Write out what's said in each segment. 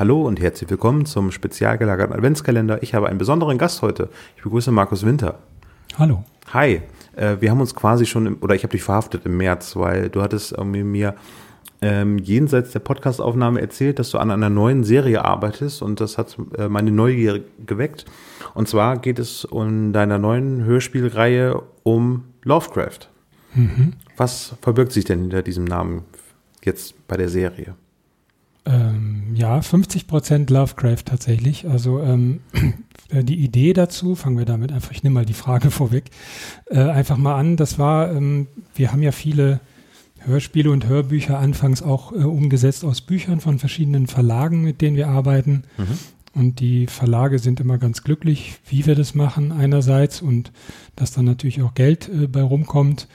Hallo und herzlich willkommen zum spezial gelagerten Adventskalender. Ich habe einen besonderen Gast heute. Ich begrüße Markus Winter. Hallo. Hi. Äh, wir haben uns quasi schon, im, oder ich habe dich verhaftet im März, weil du hattest irgendwie mir ähm, jenseits der Podcastaufnahme erzählt, dass du an einer neuen Serie arbeitest und das hat äh, meine Neugier geweckt. Und zwar geht es in deiner neuen Hörspielreihe um Lovecraft. Mhm. Was verbirgt sich denn hinter diesem Namen jetzt bei der Serie? Ähm, ja, 50 Prozent Lovecraft tatsächlich. Also ähm, die Idee dazu, fangen wir damit einfach, ich nehme mal die Frage vorweg, äh, einfach mal an. Das war, ähm, wir haben ja viele Hörspiele und Hörbücher anfangs auch äh, umgesetzt aus Büchern von verschiedenen Verlagen, mit denen wir arbeiten. Mhm. Und die Verlage sind immer ganz glücklich, wie wir das machen einerseits und dass dann natürlich auch Geld äh, bei rumkommt.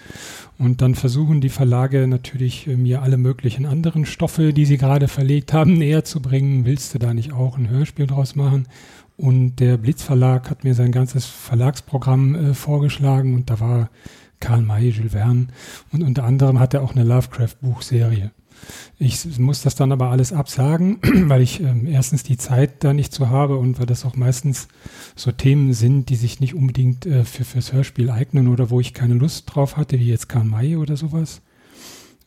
Und dann versuchen die Verlage natürlich äh, mir alle möglichen anderen Stoffe, die sie gerade verlegt haben, näher zu bringen. Willst du da nicht auch ein Hörspiel draus machen? Und der Blitz Verlag hat mir sein ganzes Verlagsprogramm äh, vorgeschlagen und da war Karl May, Jules Verne und unter anderem hat er auch eine Lovecraft-Buchserie. Ich muss das dann aber alles absagen, weil ich ähm, erstens die Zeit da nicht so habe und weil das auch meistens so Themen sind, die sich nicht unbedingt äh, für fürs Hörspiel eignen oder wo ich keine Lust drauf hatte, wie jetzt Karl May oder sowas.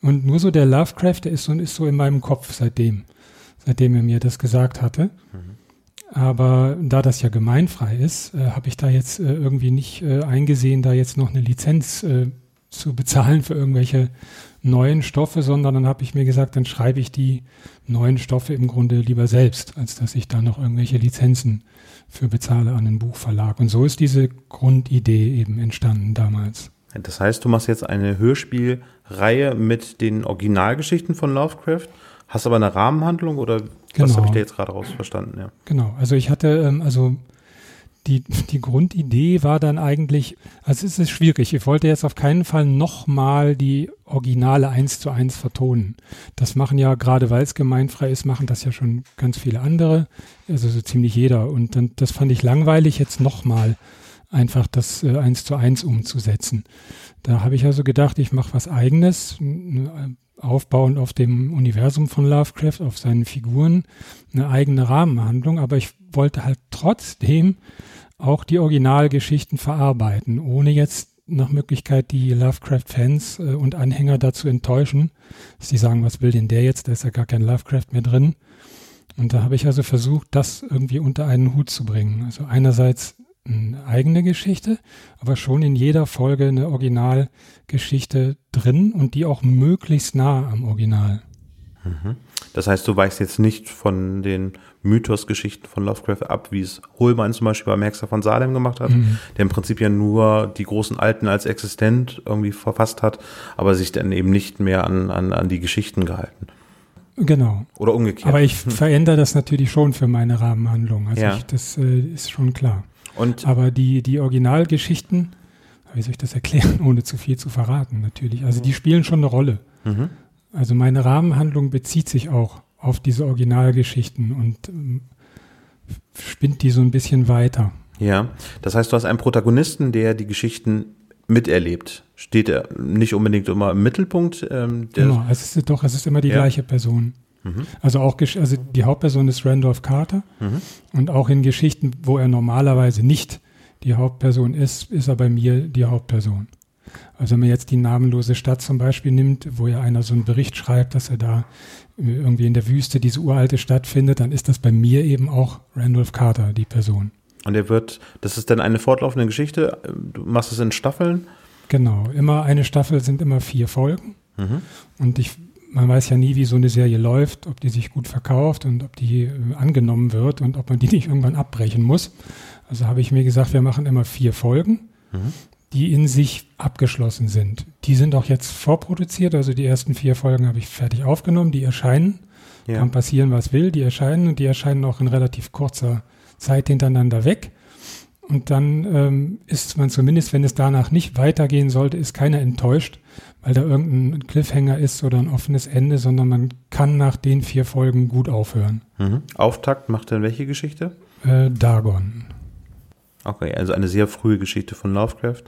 Und nur so der Lovecraft, der ist so, ist so in meinem Kopf seitdem, seitdem er mir das gesagt hatte. Aber da das ja gemeinfrei ist, äh, habe ich da jetzt äh, irgendwie nicht äh, eingesehen, da jetzt noch eine Lizenz äh, zu bezahlen für irgendwelche neuen Stoffe, sondern dann habe ich mir gesagt, dann schreibe ich die neuen Stoffe im Grunde lieber selbst, als dass ich da noch irgendwelche Lizenzen für bezahle an den Buchverlag. Und so ist diese Grundidee eben entstanden damals. Das heißt, du machst jetzt eine Hörspielreihe mit den Originalgeschichten von Lovecraft, hast aber eine Rahmenhandlung oder was Genau. habe ich da jetzt gerade raus verstanden? Ja. Genau, also ich hatte, ähm, also die, die Grundidee war dann eigentlich, also es ist schwierig, ich wollte jetzt auf keinen Fall nochmal die Originale eins zu eins vertonen. Das machen ja, gerade weil es gemeinfrei ist, machen das ja schon ganz viele andere, also so ziemlich jeder. Und dann, das fand ich langweilig, jetzt nochmal einfach das äh, eins zu eins umzusetzen. Da habe ich also gedacht, ich mache was eigenes, n- aufbauend auf dem Universum von Lovecraft, auf seinen Figuren, eine eigene Rahmenhandlung, aber ich wollte halt trotzdem auch die Originalgeschichten verarbeiten, ohne jetzt nach Möglichkeit die Lovecraft-Fans äh, und Anhänger dazu enttäuschen, dass sie sagen, was will denn der jetzt, da ist ja gar kein Lovecraft mehr drin. Und da habe ich also versucht, das irgendwie unter einen Hut zu bringen. Also einerseits eine eigene Geschichte, aber schon in jeder Folge eine Originalgeschichte drin und die auch möglichst nah am Original. Das heißt, du weichst jetzt nicht von den Mythosgeschichten von Lovecraft ab, wie es Holbein zum Beispiel bei Maxer von Salem gemacht hat, der im Prinzip ja nur die großen Alten als existent irgendwie verfasst hat, aber sich dann eben nicht mehr an, an, an die Geschichten gehalten. Genau. Oder umgekehrt. Aber ich verändere das natürlich schon für meine Rahmenhandlung. Also Ja. ich, das äh, ist schon klar. Und Aber die, die Originalgeschichten, wie soll ich das erklären, ohne zu viel zu verraten natürlich. Also die spielen schon eine Rolle. Mhm. Also meine Rahmenhandlung bezieht sich auch auf diese Originalgeschichten und ähm, spinnt die so ein bisschen weiter. ja, das heißt, du hast einen Protagonisten, der die Geschichten miterlebt. Steht er nicht unbedingt immer im Mittelpunkt? Ähm, der, Genau, es ist doch, es ist immer die Ja. gleiche Person. Also auch, also die Hauptperson ist Randolph Carter Mhm. und auch in Geschichten, wo er normalerweise nicht die Hauptperson ist, ist er bei mir die Hauptperson. Also wenn man jetzt die namenlose Stadt zum Beispiel nimmt, wo ja einer so einen Bericht schreibt, dass er da äh, irgendwie in der Wüste diese uralte Stadt findet, dann ist das bei mir eben auch Randolph Carter, die Person. Und er wird, das ist dann eine fortlaufende Geschichte. Du machst es in Staffeln. Genau, immer eine Staffel sind immer vier Folgen. Mhm. Und ich, man weiß ja nie, wie so eine Serie läuft, ob die sich gut verkauft und ob die äh, angenommen wird und ob man die nicht irgendwann abbrechen muss. Also habe ich mir gesagt, wir machen immer vier Folgen, Mhm. die in sich abgeschlossen sind. Die sind auch jetzt vorproduziert, also die ersten vier Folgen habe ich fertig aufgenommen, die erscheinen Ja. Kann passieren, was will. Die erscheinen und die erscheinen auch in relativ kurzer Zeit hintereinander weg. Und dann ähm, ist man zumindest, wenn es danach nicht weitergehen sollte, ist keiner enttäuscht, weil da irgendein Cliffhanger ist oder ein offenes Ende, sondern man kann nach den vier Folgen gut aufhören. Mhm. Auftakt macht dann welche Geschichte? Äh, Dagon. Okay, also eine sehr frühe Geschichte von Lovecraft.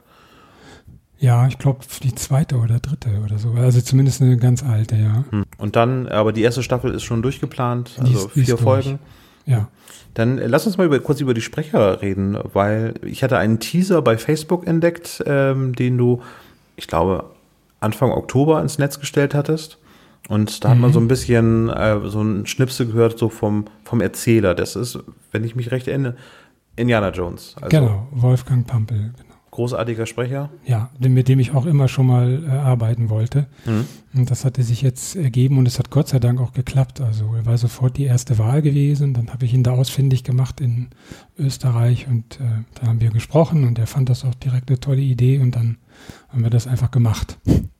Ja, ich glaube die zweite oder dritte oder so. Also zumindest eine ganz alte, ja. Hm. Und dann, aber die erste Staffel ist schon durchgeplant, also ist, vier Folgen. Ja. Dann äh, lass uns mal über, kurz über die Sprecher reden, weil ich hatte einen Teaser bei Facebook entdeckt, ähm, den du, ich glaube, Anfang Oktober ins Netz gestellt hattest. Und da mhm. hat man mhm. so ein bisschen äh, so ein Schnipsel gehört, so vom, vom Erzähler. Das ist, wenn ich mich recht erinnere, Indiana Jones. Also genau, Wolfgang Pampel. Großartiger Sprecher. Ja, mit dem ich auch immer schon mal äh, arbeiten wollte. Mhm. Und das hatte sich jetzt ergeben und es hat Gott sei Dank auch geklappt. Also er war sofort die erste Wahl gewesen. Dann habe ich ihn da ausfindig gemacht in Österreich und äh, da haben wir gesprochen und er fand das auch direkt eine tolle Idee und dann haben wir das einfach gemacht.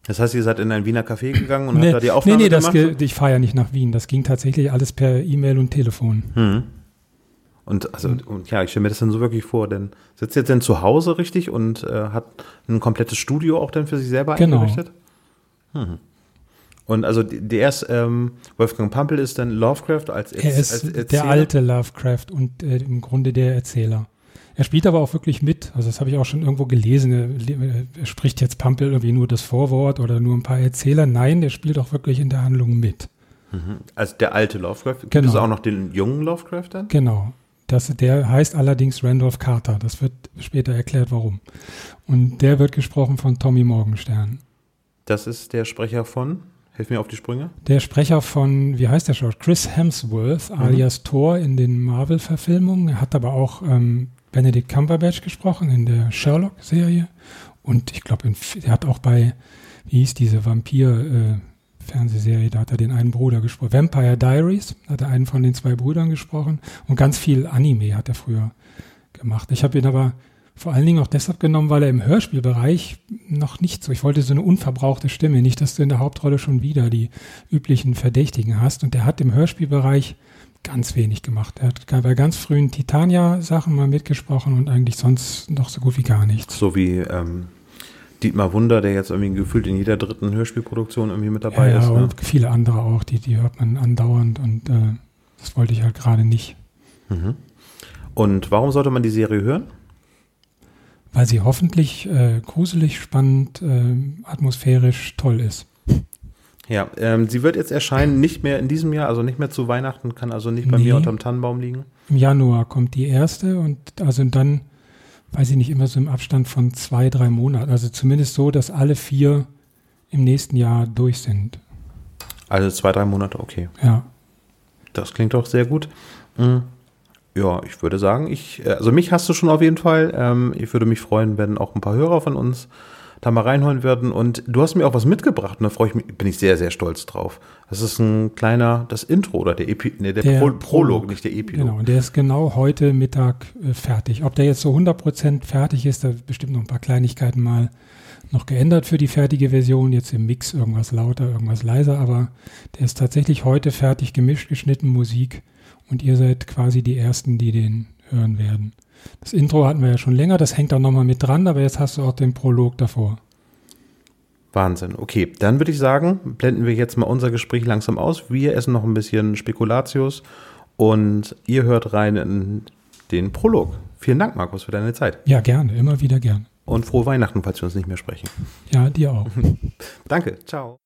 Das heißt, ihr seid in ein Wiener Café gegangen und nee, habt da die Aufnahme nee, nee, gemacht? Nee, ich fahre ja nicht nach Wien. Das ging tatsächlich alles per E-Mail und Telefon. Mhm. Und, also, und ja, ich stelle mir das dann so wirklich vor, denn sitzt jetzt denn zu Hause richtig und äh, hat ein komplettes Studio auch dann für sich selber genau. eingerichtet? Mhm. Und also der ist, ähm, Wolfgang Pampel ist dann Lovecraft als, er ist als der alte Lovecraft und äh, im Grunde der Erzähler. Er spielt aber auch wirklich mit. Also das habe ich auch schon irgendwo gelesen. Er, er, spricht jetzt Pampel irgendwie nur das Vorwort oder nur ein paar Erzähler. Nein, der spielt auch wirklich in der Handlung mit. Mhm. Also der alte Lovecraft. Gibt genau. es auch noch den jungen Lovecraft dann? Genau. Das, der heißt allerdings Randolph Carter. Das wird später erklärt, warum. Und der wird gesprochen von Tommy Morgenstern. Das ist der Sprecher von? Hilf mir auf die Sprünge. Der Sprecher von, wie heißt der schon? Chris Hemsworth, mhm. alias Thor in den Marvel-Verfilmungen. Er hat aber auch ähm, Benedict Cumberbatch gesprochen in der Sherlock-Serie. Und ich glaube, er hat auch bei, wie hieß diese Vampir- äh, Fernsehserie, da hat er den einen Bruder gesprochen. Vampire Diaries, hat er einen von den zwei Brüdern gesprochen. Und ganz viel Anime hat er früher gemacht. Ich habe ihn aber vor allen Dingen auch deshalb genommen, weil er im Hörspielbereich noch nicht so, ich wollte so eine unverbrauchte Stimme, nicht, dass du in der Hauptrolle schon wieder die üblichen Verdächtigen hast. Und der hat im Hörspielbereich ganz wenig gemacht. Er hat bei ganz frühen Titania-Sachen mal mitgesprochen und eigentlich sonst noch so gut wie gar nichts. So wie ähm, Dietmar Wunder, der jetzt irgendwie gefühlt in jeder dritten Hörspielproduktion irgendwie mit dabei ja, ist. Ja, ne? und viele andere auch, die, die hört man andauernd und äh, das wollte ich halt gerade nicht. Mhm. Und warum sollte man die Serie hören? Weil sie hoffentlich äh, gruselig, spannend, äh, atmosphärisch toll ist. Ja, ähm, sie wird jetzt erscheinen, nicht mehr in diesem Jahr, also nicht mehr zu Weihnachten, kann also nicht bei nee. mir unterm Tannenbaum liegen. Im Januar kommt die erste und also dann weiß ich nicht, immer so im Abstand von zwei, drei Monaten. Also zumindest so, dass alle vier im nächsten Jahr durch sind. Also zwei, drei Monate, okay. Ja. Das klingt doch sehr gut. Mhm. Ja, ich würde sagen, ich, äh, also mich hast du schon auf jeden Fall. Ähm, ich würde mich freuen, wenn auch ein paar Hörer von uns da mal reinholen werden. Und du hast mir auch was mitgebracht und da freue ich mich, bin ich sehr, sehr stolz drauf. Das ist ein kleiner, das Intro oder der, Epi, nee, der, der Pro, Prolog, Prolog, nicht der Epilog. Genau, und der ist genau heute Mittag äh, fertig. Ob der jetzt so 100% fertig ist, da bestimmt noch ein paar Kleinigkeiten mal noch geändert für die fertige Version. Jetzt im Mix irgendwas lauter, irgendwas leiser, aber der ist tatsächlich heute fertig gemischt, geschnitten, Musik. Und ihr seid quasi die Ersten, die den hören werden. Das Intro hatten wir ja schon länger, das hängt auch nochmal mit dran, aber jetzt hast du auch den Prolog davor. Wahnsinn. Okay, dann würde ich sagen, blenden wir jetzt mal unser Gespräch langsam aus. Wir essen noch ein bisschen Spekulatius und ihr hört rein in den Prolog. Vielen Dank, Markus, für deine Zeit. Ja, gerne, immer wieder gern. Und frohe Weihnachten, falls wir uns nicht mehr sprechen. Ja, dir auch. Danke, ciao.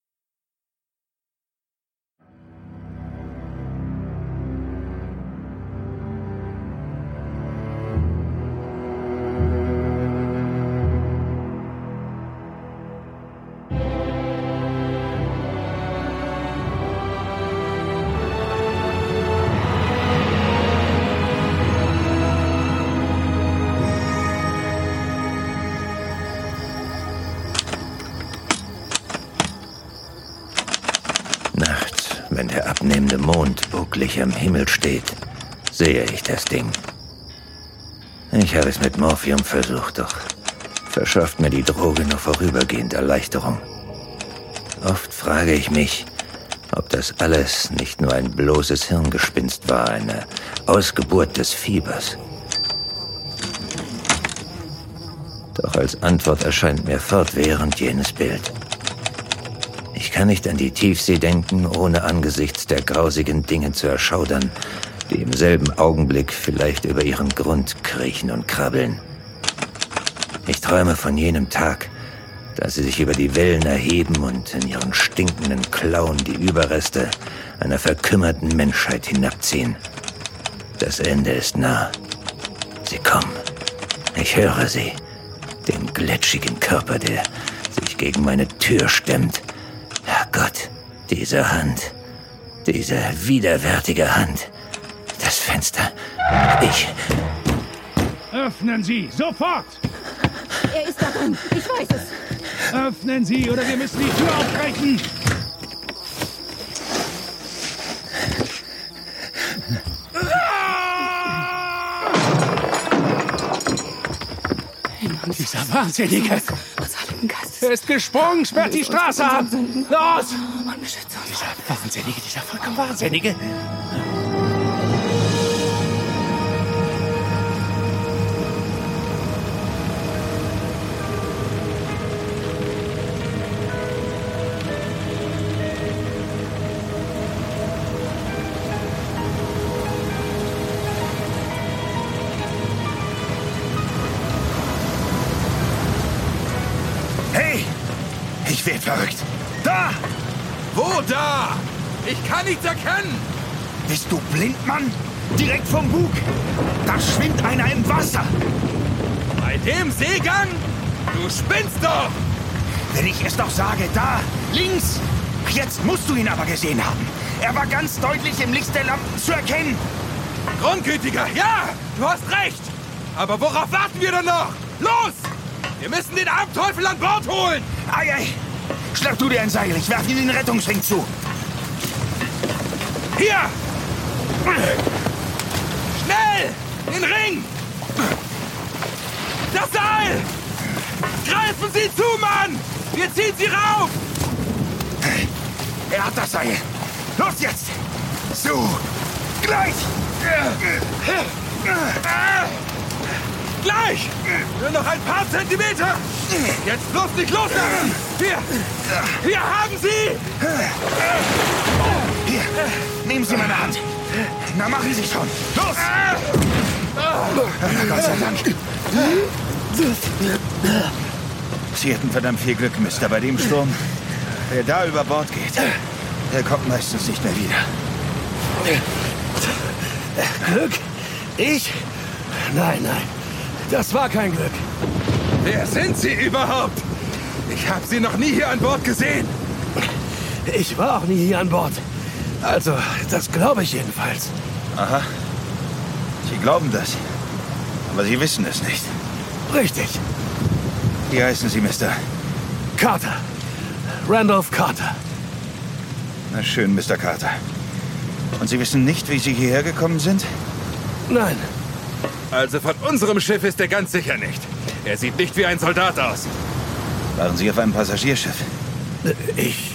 Bucklig am Himmel steht, sehe ich das Ding. Ich habe es mit Morphium versucht, doch verschafft mir die Droge nur vorübergehend Erleichterung. Oft frage ich mich, Ob das alles nicht nur ein bloßes Hirngespinst war, eine Ausgeburt des Fiebers. Doch als Antwort erscheint mir fortwährend jenes Bild. Ich kann nicht an die Tiefsee denken, ohne angesichts der grausigen Dinge zu erschaudern, die im selben Augenblick vielleicht über ihren Grund kriechen und krabbeln. Ich träume von jenem Tag, da sie sich über die Wellen erheben und in ihren stinkenden Klauen die Überreste einer verkümmerten Menschheit hinabziehen. Das Ende ist nah. Sie kommen. Ich höre sie. Den gletschigen Körper, der sich gegen meine Tür stemmt. Diese Hand. Diese widerwärtige Hand. Das Fenster. Ich. Öffnen Sie, sofort! Er ist da drin. Ich weiß es. Öffnen Sie oder wir müssen die Tür aufbrechen! Dieser Wahnsinnige! Er ist gesprungen, sperrt die Straße ab! Los! Wahnsinnige, dieser vollkommen Wahnsinnige! Hey! Ich werd verrückt. Da! Wo da? Ich kann nichts erkennen. Bist du blind, Mann? Direkt vom Bug. Da schwimmt einer im Wasser. Bei dem Seegang? Du spinnst doch! Wenn ich es doch sage, da, links. Jetzt musst du ihn aber gesehen haben. Er war ganz deutlich im Licht der Lampen zu erkennen. Grundgütiger, ja, du hast recht. Aber worauf warten wir denn noch? Los! Wir müssen den armen Teufel an Bord holen! Ei, ei. Schnapp du dir ein Seil. Ich werf ihm den Rettungsring zu. Hier! Schnell! Den Ring! Das Seil! Greifen Sie zu, Mann! Wir ziehen Sie rauf! Er hat das Seil. Los jetzt. So. Gleich. Gleich! Nur noch ein paar Zentimeter! Jetzt bloß nicht loslassen! Wir, wir haben sie! Hier. Nehmen Sie meine Hand. Na, machen Sie schon. Los. Na, Gott sei Dank. Sie hätten verdammt viel Glück, Mister, bei dem Sturm. Wer da über Bord geht, der kommt meistens nicht mehr wieder. Glück? Ich? Nein, nein. Das war kein Glück. Wer sind Sie überhaupt? Ich habe Sie noch nie hier an Bord gesehen. Ich war auch nie hier an Bord. Also, das glaube ich jedenfalls. Aha. Sie glauben das. Aber Sie wissen es nicht. Richtig. Wie heißen Sie, Mister? Carter. Randolph Carter. Na schön, Mr. Carter. Und Sie wissen nicht, wie Sie hierher gekommen sind? Nein, Also von unserem Schiff ist er ganz sicher nicht. Er sieht nicht wie ein Soldat aus. Waren Sie auf einem Passagierschiff? ich.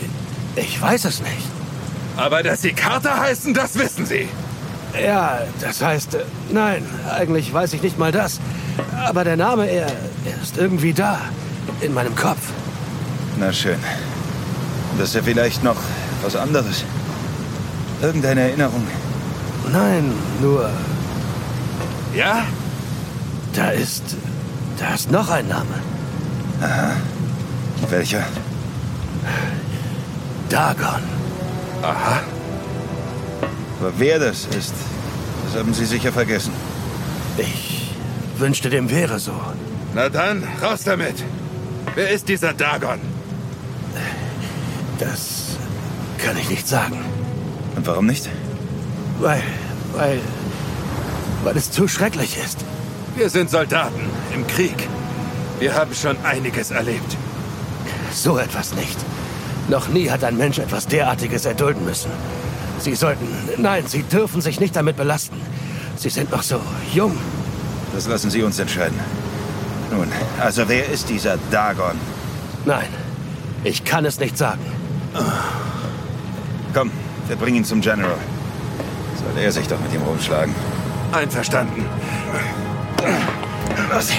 Ich weiß es nicht. Aber dass Sie Carter heißen, das wissen Sie. Ja, das heißt. äh, Nein, eigentlich weiß ich nicht mal das. Aber der Name, er, er ist irgendwie da. In meinem Kopf. Na schön. Und ist ja vielleicht noch was anderes. Irgendeine Erinnerung. Nein, nur. Ja? Da ist. Da ist noch ein Name. Welcher? Dagon. Aha. Aber wer das ist, das haben Sie sicher vergessen. Ich wünschte, dem wäre so. Na dann, raus damit. Wer ist dieser Dagon? Das kann ich nicht sagen. Und warum nicht? Weil. Weil. Weil es zu schrecklich ist. Wir sind Soldaten im Krieg. Wir haben schon einiges erlebt. So etwas nicht. Noch nie hat ein Mensch etwas derartiges erdulden müssen. Sie sollten. Nein, Sie dürfen sich nicht damit belasten. Sie sind noch so jung. Das lassen Sie uns entscheiden. Nun, also wer ist dieser Dagon? Nein, ich kann es nicht sagen. Komm, wir bringen ihn zum General. Soll er sich doch mit ihm rumschlagen. Einverstanden. Los.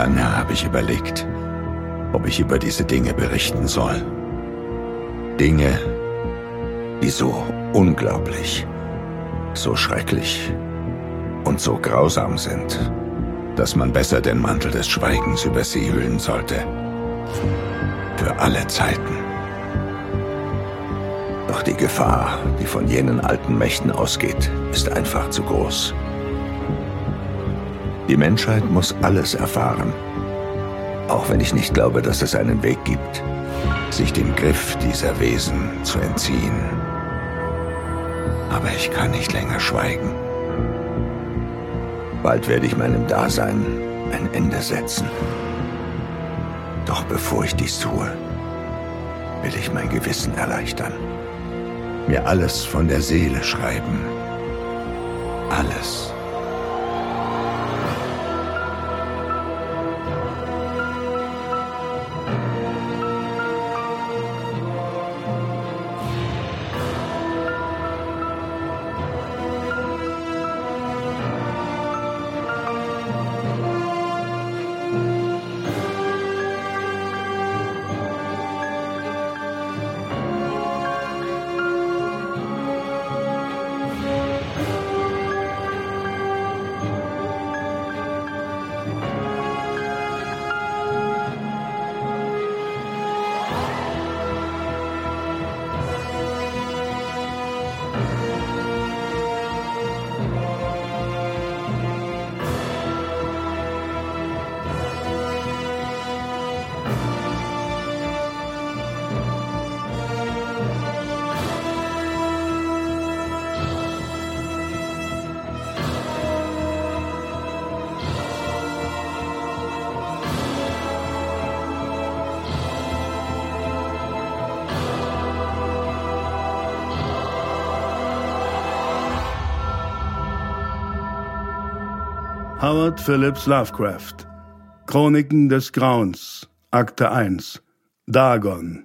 Lange habe ich überlegt, ob ich über diese Dinge berichten soll. Dinge, die so unglaublich, so schrecklich und so grausam sind, dass man besser den Mantel des Schweigens über sie hüllen sollte. Für alle Zeiten. Doch die Gefahr, die von jenen alten Mächten ausgeht, ist einfach zu groß. Die Menschheit muss alles erfahren. Auch wenn ich nicht glaube, dass es einen Weg gibt, sich dem Griff dieser Wesen zu entziehen. Aber ich kann nicht länger schweigen. Bald werde ich meinem Dasein ein Ende setzen. Doch bevor ich dies tue, will ich mein Gewissen erleichtern. Mir alles von der Seele schreiben. Alles. Howard Phillips Lovecraft. Chroniken des Grauens Akte 1 Dagon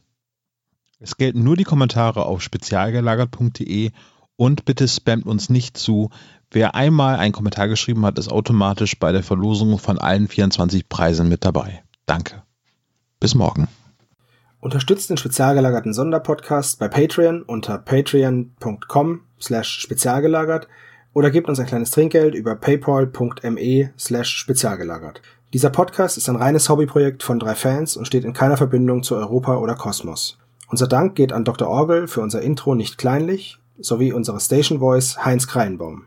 es gelten nur die Kommentare auf spezialgelagert.de und bitte spammt uns nicht zu. Wer einmal einen Kommentar geschrieben hat, ist automatisch bei der Verlosung von allen 24 Preisen mit dabei. Danke. Bis morgen. Unterstützt den spezialgelagerten Sonderpodcast bei Patreon unter patreon.com slash spezialgelagert oder gebt uns ein kleines Trinkgeld über paypal.me slash spezialgelagert. Dieser Podcast ist ein reines Hobbyprojekt von drei Fans und steht in keiner Verbindung zu Europa oder Kosmos. Unser Dank geht an Dr. Orgel für unser Intro nicht kleinlich sowie unsere Station Voice Heinz Kreienbaum.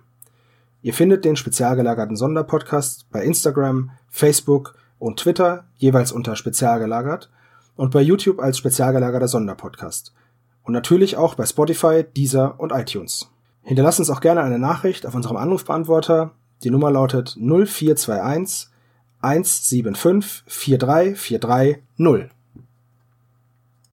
Ihr findet den spezial gelagerten Sonderpodcast bei Instagram, Facebook und Twitter jeweils unter spezial gelagert und bei YouTube als spezial gelagerter Sonderpodcast. Und natürlich auch bei Spotify, Deezer und iTunes. Hinterlasst uns auch gerne eine Nachricht auf unserem Anrufbeantworter. Die Nummer lautet 0421 175 4343 0.